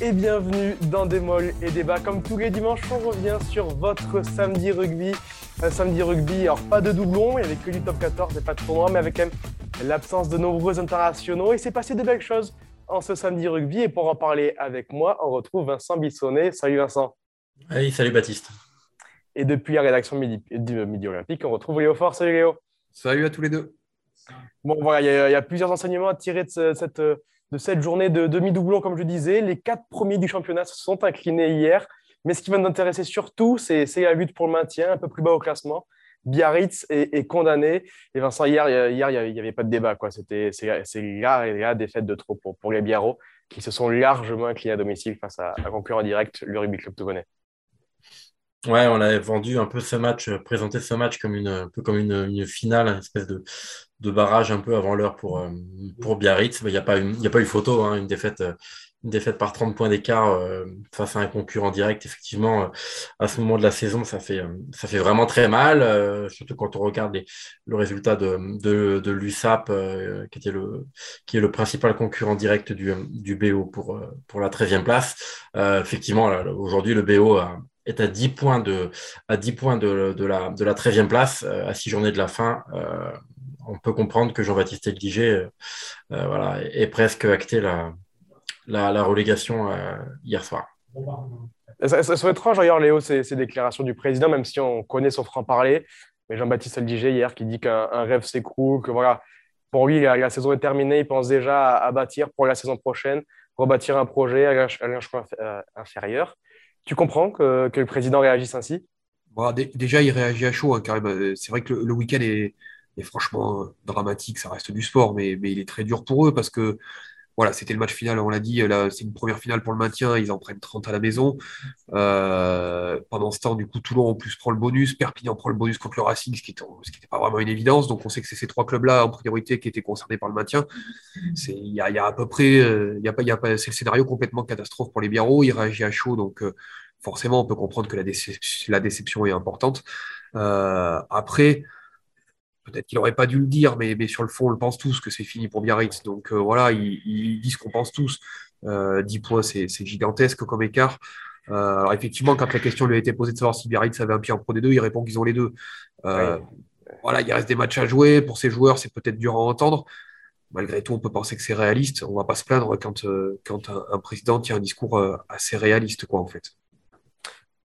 et bienvenue dans Des Molles et Débats. Comme tous les dimanches, on revient sur votre samedi rugby. Un samedi rugby, alors pas de doublons, il n'y avait que du top 14 et pas de tournoi, mais avec quand même l'absence de nombreux internationaux. Et c'est passé de belles choses en ce samedi rugby. Et pour en parler avec moi, on retrouve Vincent Bissonnet. Salut Vincent. Oui, salut Baptiste. Et depuis la rédaction Midi, du Midi Olympique, on retrouve Léo Fort. Salut Léo. Salut à tous les deux. Bon, voilà, il y, a plusieurs enseignements à tirer de cette, de cette journée de demi-doublon, comme je disais. Les quatre premiers du championnat se sont inclinés hier. Mais ce qui va nous intéresser surtout, c'est la lutte pour le maintien, un peu plus bas au classement. Biarritz est, condamné. Et Vincent, hier, hier il n'y avait pas de débat. C'est la, la défaite de trop pour, les Biarros, qui se sont largement inclinés à domicile face à un concurrent direct, le Rugby Club Togonais. Ouais, on avait vendu un peu ce match, euh, présenté ce match comme une, un peu comme une, une finale, une espèce de, de barrage un peu avant l'heure pour, euh, pour Biarritz. Il n'y a, pas a pas eu photo, hein, une, défaite, euh, une défaite par 30 points d'écart face à un concurrent direct. Effectivement, à ce moment de la saison, ça fait, ça fait vraiment très mal, surtout quand on regarde le résultat de, de, de l'USAP, qui, était le, qui est le principal concurrent direct du, du BO pour, pour la 13e place. effectivement, aujourd'hui, le BO a est à 10 points de, à 10 points de, de la, de la 13e place, euh, à 6 journées de la fin. Euh, on peut comprendre que Jean-Baptiste Eldiger euh, voilà, est presque acté la, la, relégation hier soir. Ça, ça, étrange d'ailleurs, Léo, ces, ces, déclarations du président, même si on connaît son franc-parler. Mais Jean-Baptiste Eldiger, hier, qui dit qu'un rêve s'écroule, que voilà, pour lui, la, saison est terminée, il pense déjà à, bâtir pour la saison prochaine, rebâtir un projet à choix inférieur. Tu comprends que, le président réagisse ainsi? Bon, Déjà, il réagit à chaud, hein, euh, C'est vrai que le, week-end est, franchement dramatique, ça reste du sport, mais, il est très dur pour eux parce que voilà, c'était le match final, on l'a dit, c'est une première finale pour le maintien, ils en prennent 30 à la maison. Euh, pendant ce temps, du coup, Toulon en plus prend le bonus, Perpignan prend le bonus contre le Racing, ce qui n'était pas vraiment une évidence. Donc on sait que c'est ces trois clubs-là en priorité qui étaient concernés par le maintien. Il y a, à peu près, euh, y a pas, y a pas, c'est le scénario complètement catastrophe pour les Biarros, il réagit à chaud, donc euh, forcément on peut comprendre que la, déception est importante. Euh, après, peut-être qu'il n'aurait pas dû le dire, mais, mais, sur le fond, on le pense tous que c'est fini pour Biarritz. Donc euh, voilà, ils, disent qu'on pense tous. Euh, 10 points, c'est gigantesque comme écart. Euh, alors effectivement, quand la question lui a été posée de savoir si Biarritz avait un pied en Pro des deux, il répond qu'ils ont les deux. Euh, voilà, il reste des matchs à jouer. Pour ces joueurs, c'est peut-être dur à entendre. Malgré tout, on peut penser que c'est réaliste. On ne va pas se plaindre quand, quand un, un, président tient un discours assez réaliste, quoi, en fait.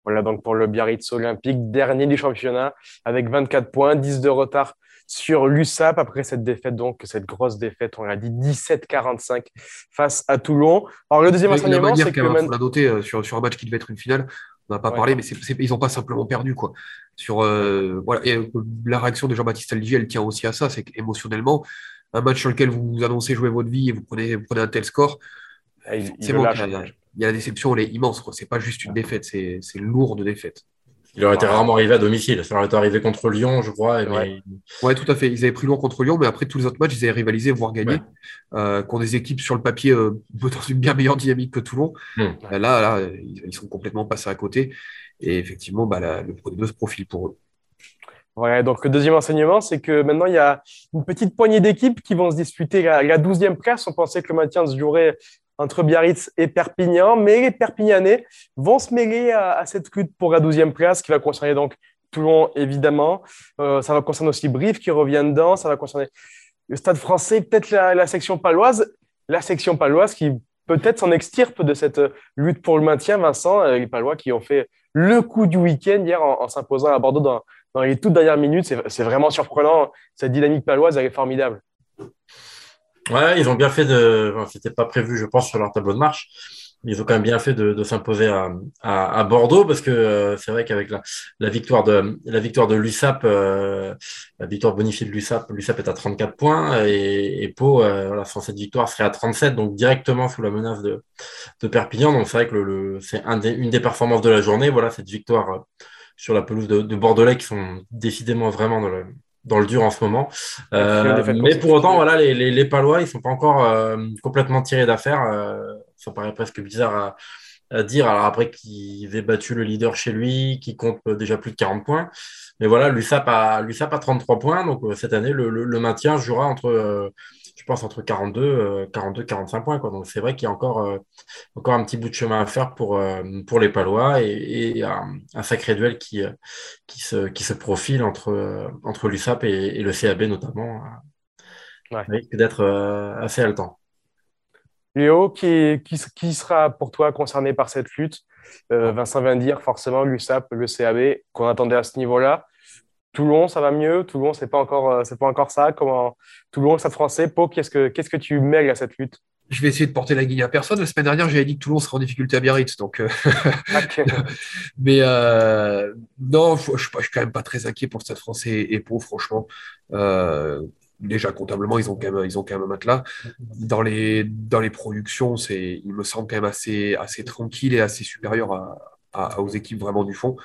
Voilà donc pour le Biarritz Olympique, dernier du championnat avec 24 points, 10 de retard sur l'USAP après cette défaite, donc cette grosse défaite, on l'a dit 17-45 face à Toulon. Alors le deuxième enseignement, c'est que l'a noté euh, sur, sur un match qui devait être une finale. On n'a pas parlé, mais ils n'ont pas simplement perdu quoi. Sur euh, voilà, et, euh, la réaction de Jean-Baptiste Aldier, elle tient aussi à ça, c'est qu'émotionnellement, un match sur lequel vous annoncez jouer votre vie et vous prenez, vous prenez un tel score, ah, c'est bon. Il y a la déception, elle est immense. C'est pas juste une défaite, c'est lourd de défaite. Il aurait été rarement arrivé à domicile. Ça aurait été arrivé contre Lyon, je crois. ouais. tout à fait. Ils avaient pris Lyon contre Lyon, mais après tous les autres matchs, ils avaient rivalisé, voire gagné. Euh, contre des équipes sur le papier euh, dans une bien meilleure dynamique que Toulon. Hmm. Là, là, ils sont complètement passés à côté. Et effectivement, bah, le Pro se profile pour eux. Ouais, donc le deuxième enseignement, c'est que maintenant, il y a une petite poignée d'équipes qui vont se disputer la, la 12e place. On pensait que le maintien se jouerait entre Biarritz et Perpignan, mais les Perpignanais vont se mêler à, cette lutte pour la 12e place qui va concerner donc Toulon évidemment. Euh, ça va concerner aussi Brive qui revient dedans, ça va concerner le Stade français, peut-être la, section paloise, la section paloise qui peut-être s'en extirpe de cette lutte pour le maintien, Vincent, euh, les Palois qui ont fait le coup du week-end hier en, s'imposant à Bordeaux dans, dans, les toutes dernières minutes. C'est vraiment surprenant. Cette dynamique paloise, elle est formidable. Ouais, ils ont bien fait de. Enfin, C'était pas prévu, je pense, sur leur tableau de marche. Ils ont quand même bien fait de, de s'imposer à, à, à, Bordeaux parce que euh, c'est vrai qu'avec la, la, victoire de la victoire de l'USAP, euh, la victoire bonifiée de l'USAP, l'USAP est à 34 points et, et Pau, euh, voilà, sans cette victoire, serait à 37, donc directement sous la menace de, de Perpignan. Donc c'est vrai que le, le c'est un des, une des performances de la journée. Voilà cette victoire euh, sur la pelouse de, de Bordelais qui sont décidément vraiment dans le dans le dur en ce moment. Euh, mais pour autant, voilà, les, les, Palois, ils sont pas encore euh, complètement tirés d'affaire. Euh, ça paraît presque bizarre dire. Alors après qu'il ait battu le leader chez lui, qui compte déjà plus de 40 points. Mais voilà, l'USAP a, l'USAP a 33 points. Donc cette année, le, le, maintien jouera entre je pense, entre 42, 42 45 points. Quoi. Donc, c'est vrai qu'il y a encore, euh, encore un petit bout de chemin à faire pour, euh, pour les Palois et, un, sacré duel qui, euh, qui, se, qui se profile entre, entre l'USAP et, le CAB, notamment. Ouais. risque d'être assez haletant. Léo, qui, qui, qui, sera pour toi concerné par cette lutte? Vincent vient de dire forcément l'USAP, le CAB, qu'on attendait à ce niveau-là. Toulon, ça va mieux? Toulon, c'est pas encore, euh, c'est pas encore ça? Comment Toulon, ça Français. Pau, qu'est-ce que, qu'est-ce que tu mêles à cette lutte? Je vais essayer de porter la guigne à personne. La semaine dernière, j'avais dit que Toulon serait en difficulté à Biarritz, donc. Euh, Mais euh, non, je, je, suis quand même pas très inquiet pour le Stade Français et Pau, franchement. Déjà comptablement, ils ont quand même, ils ont quand même un matelas. Dans les, dans les productions, c'est, il me semble quand même assez, assez tranquille et assez supérieur à, aux équipes vraiment du fond.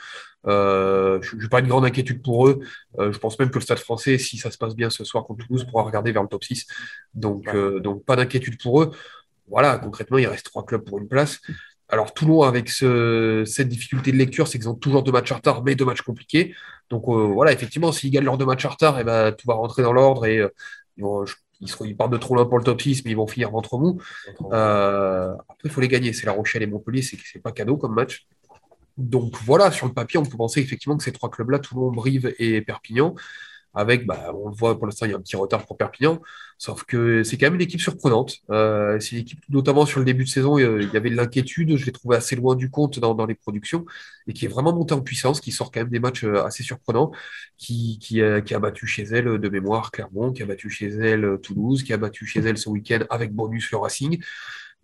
Euh, je n'ai pas une grande inquiétude pour eux. Euh, je pense même que le Stade français, si ça se passe bien ce soir contre Toulouse, pourra regarder vers le top 6. Donc, euh, donc pas d'inquiétude pour eux. Voilà, concrètement, il reste trois clubs pour une place. Alors Toulon, avec ce, cette difficulté de lecture, c'est qu'ils ont toujours deux matchs en retard, mais deux matchs compliqués. Donc voilà, effectivement, s'ils gagnent leurs deux matchs en retard, et eh ben, tout va rentrer dans l'ordre et ils, vont, ils, partent de trop loin pour le top 6, mais ils vont finir ventre mou. après, il faut les gagner. C'est La Rochelle et Montpellier, c'est pas cadeau comme match. Donc voilà, sur le papier, on peut penser effectivement que ces trois clubs-là, Toulon, Brive et Perpignan, avec, bah, on le voit pour l'instant, il y a un petit retard pour Perpignan, sauf que c'est quand même une équipe surprenante. Euh, c'est une équipe, notamment sur le début de saison, il y avait de l'inquiétude, je l'ai trouvé assez loin du compte dans, les productions, et qui est vraiment montée en puissance, qui sort quand même des matchs euh, assez surprenants, euh, qui a battu chez elle de mémoire Clermont, qui a battu chez elle Toulouse, qui a battu chez elle ce week-end avec bonus le Racing.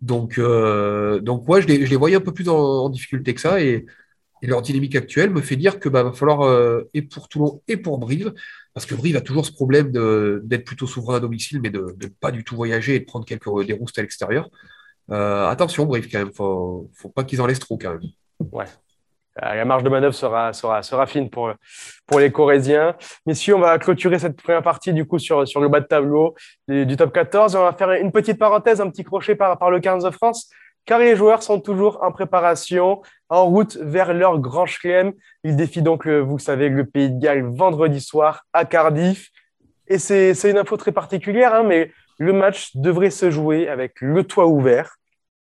Donc, donc ouais, je les, voyais un peu plus en difficulté que ça, et et leur dynamique actuelle me fait dire que bah, va falloir, euh, et pour Toulon et pour Brive, parce que Brive a toujours ce problème d'être plutôt souverain à domicile, mais de ne pas du tout voyager et de prendre quelques des roustes à l'extérieur. Euh, attention, Brive, quand même, faut, faut pas qu'ils en laissent trop, quand même. Ouais. Euh, la marge de manœuvre sera, sera, sera fine pour, pour les Corésiens. Messieurs, on va clôturer cette première partie du coup sur, sur le bas de tableau du, top 14. On va faire une petite parenthèse, un petit crochet par, par le 15 de France car les joueurs sont toujours en préparation, en route vers leur grand chelem. Ils défient donc, vous savez, le Pays de Galles vendredi soir à Cardiff. Et c'est une info très particulière, hein, mais le match devrait se jouer avec le toit ouvert.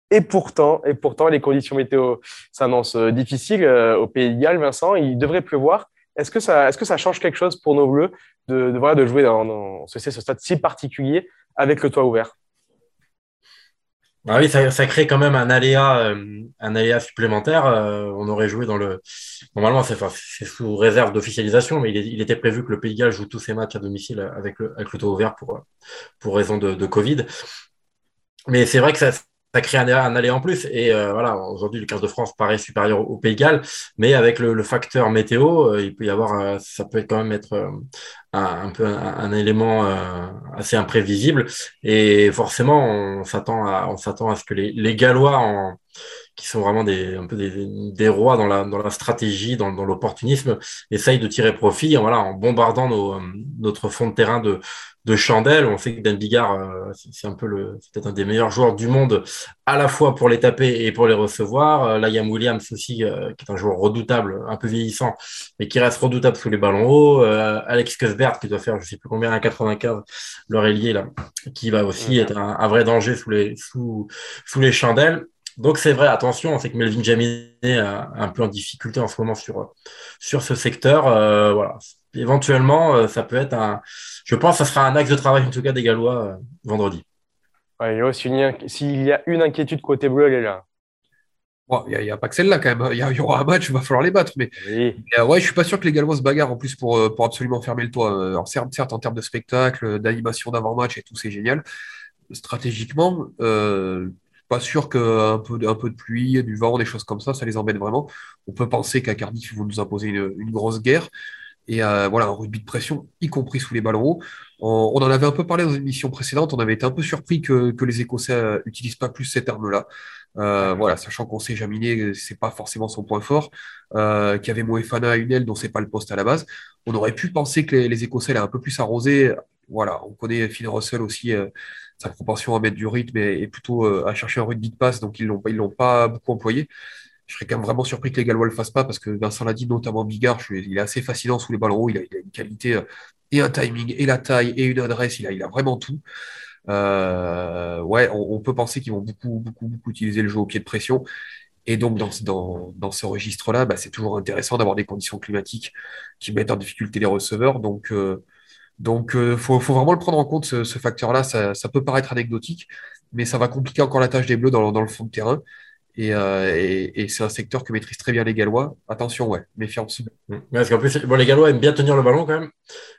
Et pourtant, et pourtant les conditions météo s'annoncent euh, difficiles euh, au Pays de Galles, Vincent. Il devrait pleuvoir. Est-ce que, ça, est que ça change quelque chose pour nos Bleus de, de, de jouer dans ce stade si particulier avec le toit ouvert? Ah oui, ça, crée quand même un aléa, euh, un aléa supplémentaire. Euh, on aurait joué dans le. Normalement, c'est sous réserve d'officialisation, mais il, était prévu que le Pays de Galles joue tous ses matchs à domicile avec le, avec le taux ouvert pour, pour raison de Covid. Mais c'est vrai que ça, ça crée un, aller en plus. Et euh, voilà, aujourd'hui, le 15 de France paraît supérieur au, Pays de Galles, mais avec le, facteur météo, euh, il peut y avoir, euh, ça peut quand même être un, peu un, élément assez imprévisible. Et forcément, on s'attend à, on s'attend à ce que les, les Gallois en qui sont vraiment des, un peu des, des rois dans la, dans la stratégie, dans, dans l'opportunisme, essayent de tirer profit voilà, en bombardant nos, notre fond de terrain de, de chandelle. On sait que Dan Bigard, euh, c'est un peu le, peut-être un des meilleurs joueurs du monde, à la fois pour les taper et pour les recevoir. Euh, là, Yam Williams aussi, euh, qui est un joueur redoutable, un peu vieillissant, mais qui reste redoutable sous les ballons hauts. Alex Cusbert, qui doit faire, je sais plus combien, un 95, l'oreiller, là, qui va aussi être un, vrai danger sous les, sous, sous les chandelles. Donc c'est vrai, attention, on sait que Melvin Jaminet est un peu en difficulté en ce moment sur, sur ce secteur. voilà, éventuellement, euh, ça peut être un. Je pense que ça sera un axe de travail, en tout cas, des Gallois euh, vendredi. S'il y a une inquiétude côté bleu, elle est là. Il n'y a, pas que celle-là quand même. Il y, aura un match, il va falloir les battre. Mais, oui. Euh, ouais, je suis pas sûr que les Gallois se bagarrent en plus pour, pour absolument fermer le toit. Alors, certes, certes en termes de spectacle, d'animation d'avant-match et tout, c'est génial. Stratégiquement, euh, pas sûr qu'un peu, de pluie, du vent, des choses comme ça, ça les embête vraiment. On peut penser qu'à Cardiff, ils vont nous imposer une, grosse guerre. Et euh, voilà, un rugby de pression, y compris sous les ballons hauts. On, en avait un peu parlé dans une émission précédente, on avait été un peu surpris que, les Écossais euh, pas plus cette arme-là. Euh, voilà, sachant qu'on sait Jaminé, c'est pas forcément son point fort, euh, qu'il y avait Moefana à une aile dont c'est pas le poste à la base. On aurait pu penser que les, les Écossais allaient un peu plus arroser voilà, on connaît Finn Russell aussi, sa propension à mettre du rythme et, plutôt à chercher un rugby de passe, donc ils l'ont l'ont pas beaucoup employé. Je serais quand même vraiment surpris que les Gallois le fassent pas parce que Vincent l'a dit, notamment Bigard, il est assez fascinant sous les ballons hauts, il a, une qualité et un timing et la taille et une adresse, il a, il a vraiment tout. ouais, on, peut penser qu'ils vont beaucoup, beaucoup, beaucoup utiliser le jeu au pied de pression. Et donc, dans, dans, dans ce registre-là, bah, c'est toujours intéressant d'avoir des conditions climatiques qui mettent en difficulté les receveurs. Donc, euh, donc, euh, faut, faut, vraiment le prendre en compte, ce, ce facteur-là. Ça, ça, peut paraître anecdotique, mais ça va compliquer encore la tâche des Bleus dans, dans le fond de terrain. Euh, et, et, c'est un secteur que maîtrisent très bien les Gallois. Attention, ouais, méfiance. Mmh. Parce qu'en plus, bon, les Gallois aiment bien tenir le ballon quand même.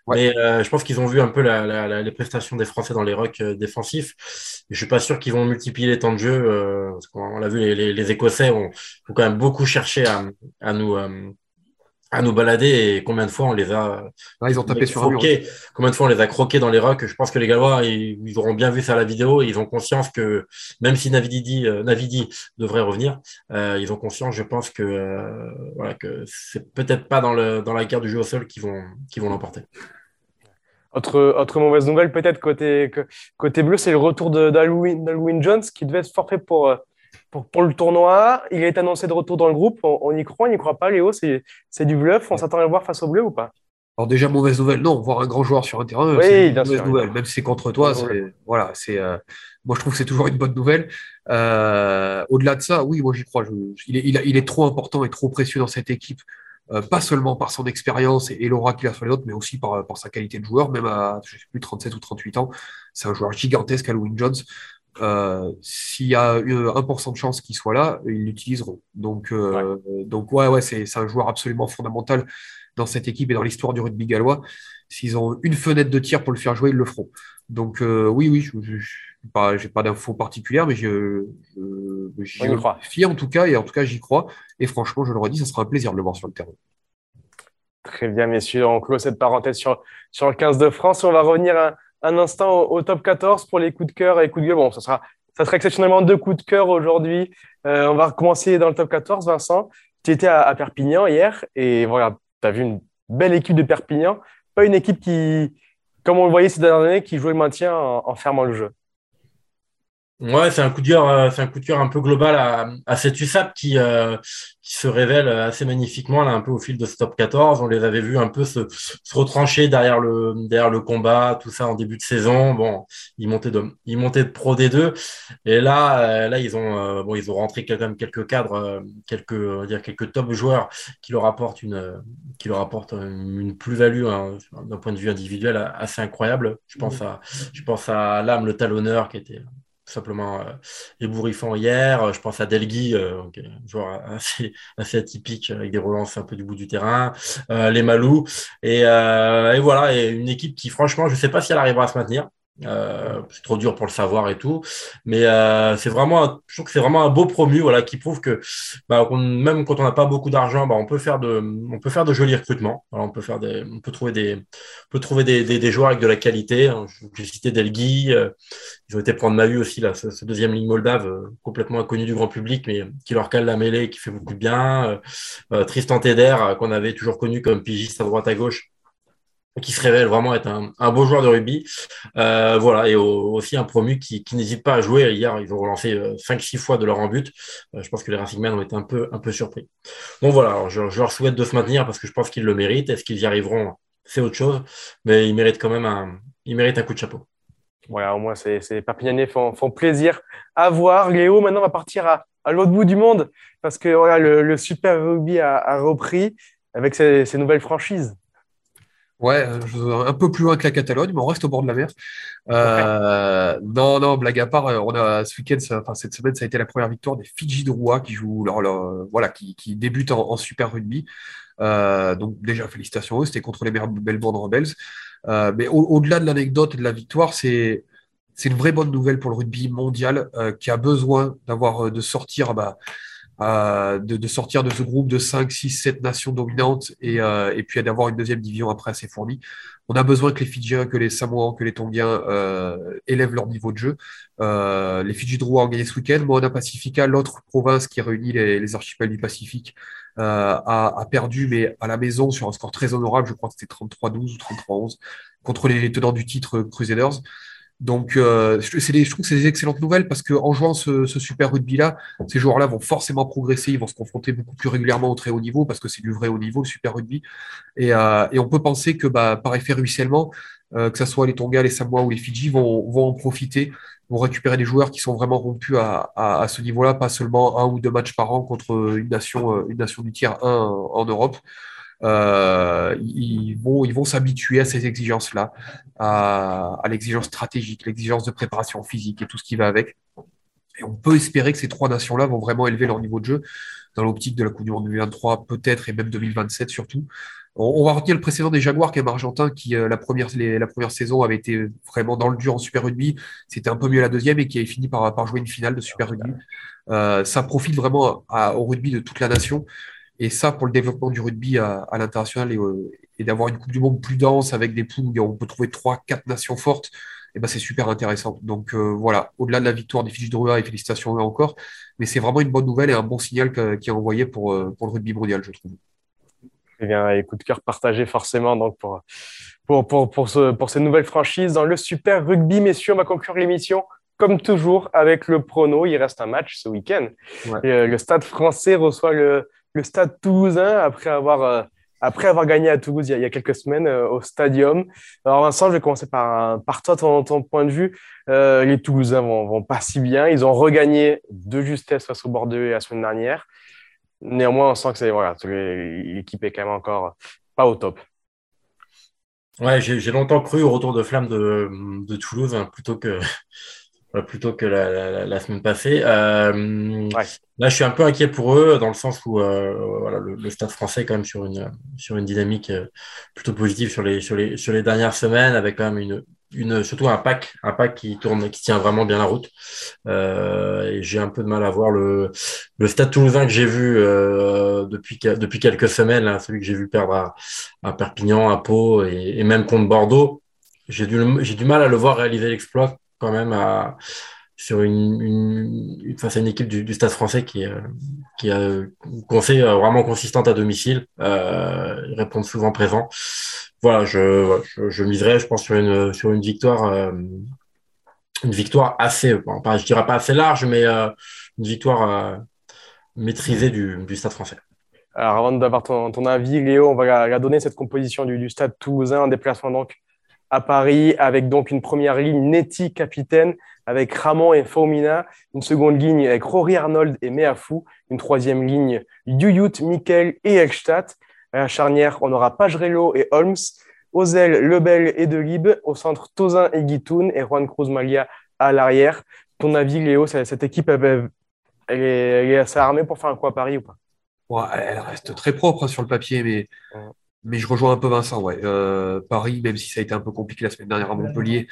Mais euh, je pense qu'ils ont vu un peu la, la, les prestations des Français dans les rucks euh, défensifs. Je suis pas sûr qu'ils vont multiplier les temps de jeu. Euh, parce qu'on l'a vu, les, les, les, Écossais ont, ont, quand même beaucoup cherché à, à nous à nous balader et combien de fois on les a ah, ils ont tapé sur un mur. combien de fois on les a croqués dans les rocks je pense que les Gallois ils, ils, auront bien vu ça à la vidéo ils ont conscience que même si Navidi, euh, Navidi devrait revenir euh, ils ont conscience je pense que euh, voilà que c'est peut-être pas dans le dans la guerre du jeu au sol qu'ils vont qui vont l'emporter autre, autre mauvaise nouvelle peut-être côté côté bleu c'est le retour d'Alwin Jones qui devait être forfait pour pour, le tournoi. Il est annoncé de retour dans le groupe. On, y croit, on n'y croit pas, Léo C'est du bluff. On s'attend à le voir face au bleu ou pas? Alors déjà mauvaise nouvelle, non, voir un grand joueur sur un terrain, c'est une mauvaise nouvelle. Même si c'est contre toi, voilà, c'est euh, moi je trouve que c'est toujours une bonne nouvelle. Euh, au-delà de ça, oui, moi j'y crois. il, est, il, est, trop important et trop précieux dans cette équipe, euh, pas seulement par son expérience et, l'aura qu'il a sur les autres, mais aussi par, par sa qualité de joueur, même à je sais plus 37 ou 38 ans. C'est un joueur gigantesque, Halloween Jones. Euh, s'il y a 1% de chance qu'il soit là, ils l'utiliseront. Donc, euh, ouais. donc ouais, ouais, c'est un joueur absolument fondamental dans cette équipe et dans l'histoire du rugby gallois. S'ils ont une fenêtre de tir pour le faire jouer, ils le feront. Donc euh, oui, oui, je n'ai pas, pas d'infos particulières, mais je, j'y en tout cas, et en tout cas j'y crois. Et franchement, je le redis, ça sera un plaisir de le voir sur le terrain. Très bien, messieurs, on clôt cette parenthèse sur, sur le 15 de France. On va revenir à, un instant au, top 14 pour les coups de cœur et coups de gueule. Bon, ça sera, ça sera exceptionnellement deux coups de cœur aujourd'hui. Euh, on va recommencer dans le top 14. Vincent, tu étais à, Perpignan hier et voilà, tu as vu une belle équipe de Perpignan. Pas une équipe qui, comme on le voyait ces dernières années, qui jouait maintien en fermant le jeu. Ouais, c'est un coup de cœur, euh, c'est un coup de cœur un peu global à, à cette USAP qui, euh, qui se révèle assez magnifiquement là un peu au fil de ce top 14. On les avait vus un peu se, se retrancher derrière le derrière le combat, tout ça en début de saison. Bon, ils montaient de ils montaient de Pro D2 et là euh, là ils ont bon ils ont rentré quand même quelques cadres, quelques on va dire quelques top joueurs qui leur apportent une qui leur apportent une plus-value hein, d'un point de vue individuel assez incroyable. Je pense à je pense à Lame le talonneur qui était simplement euh, ébouriffant hier. Je pense à Delgui, euh, un joueur assez, atypique avec des relances un peu du bout du terrain, euh, les Malou. Et, euh, voilà, une équipe qui, franchement, je ne sais pas si elle arrivera à se maintenir. Euh, c'est trop dur pour le savoir et tout, mais euh, c'est vraiment, je trouve que c'est vraiment un beau promu, voilà, qui prouve que bah, même quand on n'a pas beaucoup d'argent, bah, on peut faire de, on peut faire de jolis recrutements. on peut faire des, on peut trouver des, on peut trouver des, des, des joueurs avec de la qualité. J'ai cité Delgui, euh, ils ont été prendre ma vue aussi là, ce, deuxième ligne moldave euh, complètement inconnu du grand public, mais qui leur cale la mêlée, qui fait beaucoup de bien. Euh, Tristan Teder, qu'on avait toujours connu comme pigiste à droite à gauche qui se révèle vraiment être un, un beau joueur de rugby. Euh, voilà, et aussi un promu qui, qui n'hésite pas à jouer. Hier, ils ont relancé 5-6 euh, fois de leur en but. Euh, je pense que les Racingmen ont été un peu, un peu surpris. Donc voilà, je, je, leur souhaite de se maintenir parce que je pense qu'ils le méritent. Est-ce qu'ils y arriveront? C'est autre chose, mais ils méritent quand même un, ils méritent un coup de chapeau. Voilà, au moins, ces, ces Perpignanais font, font, plaisir à voir. Léo, maintenant, va partir à, à l'autre bout du monde parce que voilà, le, le Super Rugby a, repris avec ses nouvelles franchises. Ouais, un peu plus loin que la Catalogne, mais on reste au bord de la mer. Euh, non, non, blague à part, on a ce week-end, enfin cette semaine, ça a été la première victoire des Fidji de Rouen qui jouent, leur, voilà, qui, qui débutent en, Super Rugby. Euh, donc déjà félicitations à eux, c'était contre les Melbourne Rebels. Euh, mais au-delà de l'anecdote et de la victoire, c'est c'est une vraie bonne nouvelle pour le rugby mondial euh, qui a besoin d'avoir de sortir bah, de, sortir de ce groupe de 5, 6, 7 nations dominantes et, et puis d'avoir une deuxième division après assez fournie. On a besoin que les Fidjiens, que les Samoans, que les Tongiens élèvent leur niveau de jeu. les Fidji Drua ont gagné ce week-end. Moana Pacifica, l'autre province qui réunit les, les archipels du Pacifique, a, a, perdu, mais à la maison sur un score très honorable. Je crois que c'était 33-12 ou 33-11 contre les tenants du titre Crusaders. Donc, euh, je trouve que c'est des excellentes nouvelles parce qu'en jouant ce, super rugby-là, ces joueurs-là vont forcément progresser, ils vont se confronter beaucoup plus régulièrement au très haut niveau parce que c'est du vrai haut niveau, le super rugby. Et, euh, on peut penser que bah, par effet ruissellement, euh, que ce soit les Tonga, les Samoa ou les Fidji, vont, vont en profiter, vont récupérer des joueurs qui sont vraiment rompus à, ce niveau-là, pas seulement un ou deux matchs par an contre une nation, une nation du tiers 1 en Europe. Euh, ils vont, s'habituer à ces exigences-là, à, l'exigence stratégique, l'exigence de préparation physique et tout ce qui va avec. Et on peut espérer que ces trois nations-là vont vraiment élever leur niveau de jeu dans l'optique de la Coupe du Monde 2023, peut-être, et même 2027 surtout. On, va retenir le précédent des Jaguars, quand même argentin, qui euh, la, première, saison avait été vraiment dans le dur en Super Rugby. C'était un peu mieux la deuxième et qui avait fini par, par jouer une finale de Super Rugby. Euh, ça profite vraiment au rugby de toute la nation. Et ça, pour le développement du rugby à, l'international euh, et, d'avoir une Coupe du Monde plus dense avec des poules où on peut trouver trois, quatre nations fortes, et eh ben c'est super intéressant. Donc euh, voilà, au-delà de la victoire des Fidji de Rua, et félicitations encore, mais c'est vraiment une bonne nouvelle et un bon signal qui est envoyé pour, euh, pour le rugby mondial, je trouve. Eh bien, écoute, cœur partagé forcément donc pour, pour, pour, pour, ce, pour ces nouvelles franchises dans le Super Rugby. Messieurs, on va conclure l'émission comme toujours avec le prono. Il reste un match ce week-end. le Stade français reçoit le, le Stade toulousain après avoir, euh, après avoir gagné à Toulouse il y a, quelques semaines euh, au Stadium. Alors Vincent, je vais commencer par, par toi, ton, point de vue. Euh, les Toulousains vont, vont pas si bien. Ils ont regagné de justesse face au Bordeaux la semaine dernière. Néanmoins, on sent que voilà, l'équipe est quand même encore pas au top. Ouais, j'ai longtemps cru au retour de flamme de, de Toulouse hein, plutôt que plutôt que la, la, semaine passée. Euh, là, je suis un peu inquiet pour eux dans le sens où euh, voilà, le, Stade français est quand même sur une, sur une dynamique euh, plutôt positive sur les, sur, les, sur les dernières semaines, avec quand même une, une, surtout un pack, un pack qui tourne, qui tient vraiment bien la route. et j'ai un peu de mal à voir le, le Stade Toulousain que j'ai vu depuis, depuis quelques semaines, celui que j'ai vu perdre à, à, Perpignan, à Pau et, et même contre Bordeaux. J'ai du, j'ai du mal à le voir réaliser l'exploit quand même sur une, face à une équipe du, Stade français qui, euh, qui a qu'on sait euh, vraiment consistante à domicile. euh, répondent souvent présent. Voilà, je, je, je, je pense, sur une, sur une victoire, euh, une victoire assez, bon, pas, je dirais pas assez large, mais une victoire maîtrisée du, Stade français. Alors, avant d'avoir ton, ton, avis, Léo, on va la, donner cette composition du, du Stade toulousain, en déplacement donc à Paris, avec donc une première ligne Netty capitaine, avec Ramon et Faumina, une seconde ligne avec Rory Arnold et Meafou, une troisième ligne Yuyut, Mikel et Elstadt. À la charnière, on aura Pagerello et Holmes, Ozel, Lebel et Delib, au centre Tozin et Guitoun et Juan Cruz Malia à l'arrière. Ton avis, Léo, cette équipe, elle, est, assez armée pour faire un coup à Paris ou pas? Elle reste très propre hein, sur le papier, mais mais je rejoins un peu Vincent. Ouais. Euh, Paris, même si ça a été un peu compliqué la semaine dernière à Montpellier,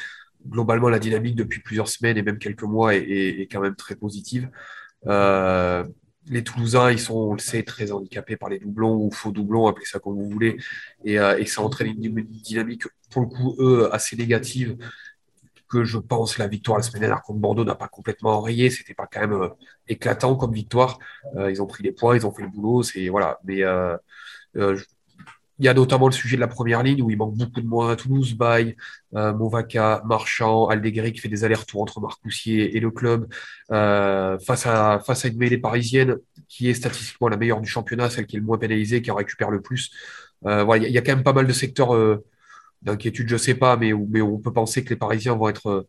globalement, la dynamique depuis plusieurs semaines et même quelques mois est, quand même très positive. Euh, les Toulousains, ils sont, on le sait, très handicapés par les doublons ou faux doublons, appelez ça comme vous voulez, et, euh, ça entraîne une, dynamique, pour le coup, eux, assez négative, que je pense la victoire la semaine dernière contre Bordeaux n'a pas complètement enrayé, c'était pas quand même éclatant comme victoire. ils ont pris les points, ils ont fait le boulot, c'est voilà. Mais il y a notamment le sujet de la première ligne où il manque beaucoup de moins à Toulouse, Baye, euh, Movaca, Marchand, Aldegri qui fait des allers-retours entre Marcoussier et le club euh, face, à, face à une mêlée parisienne qui est statistiquement la meilleure du championnat, celle qui est le moins pénalisée, qui en récupère le plus. Euh, voilà, il y, a quand même pas mal de secteurs euh, d'inquiétude, je sais pas, mais, mais on peut penser que les Parisiens vont être,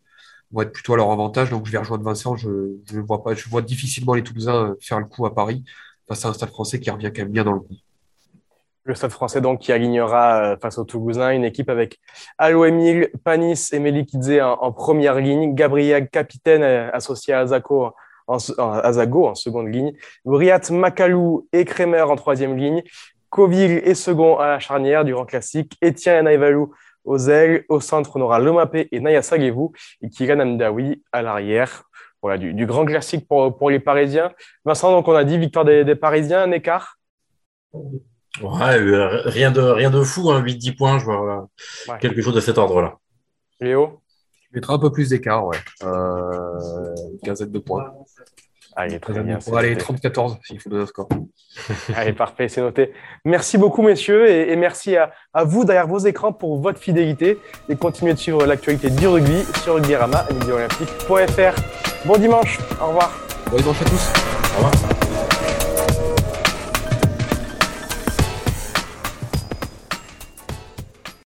vont être plutôt à leur avantage. Donc je vais rejoindre Vincent, je, je vois pas, je vois difficilement les Toulousains faire le coup à Paris face à un stade français qui revient quand même bien dans le coup. Le Stade français donc qui alignera euh, face au Toulousain une équipe avec Alo Emile, Panis et Melikidze en, première ligne, Gabriel capitaine euh, associé à Azako en, Azago en seconde ligne, Briat Makalou et Kremer en troisième ligne, Coville et second à la charnière du Grand Classique, Etienne Naivalou aux ailes, au centre on aura Lomapé et Naya Sagevou et Kiran Amdawi à l'arrière. voilà, du, grand classique pour, pour les Parisiens. Vincent, donc on a dit victoire des, Parisiens, un écart? Ouais, rien de, rien de fou, hein, 8-10 points, je vois quelque chose de cet ordre-là. Léo? Je mettrai un peu plus d'écart, ouais. une quinzaine de points. Allez, très bien. On va aller 30-14 s'il faut donner un score. Allez, parfait, c'est noté. Merci beaucoup, messieurs, et, merci à, vous derrière vos écrans pour votre fidélité et continuez de suivre l'actualité du rugby sur rugbyrama et Bon dimanche, au revoir. Bon dimanche à tous. Au revoir.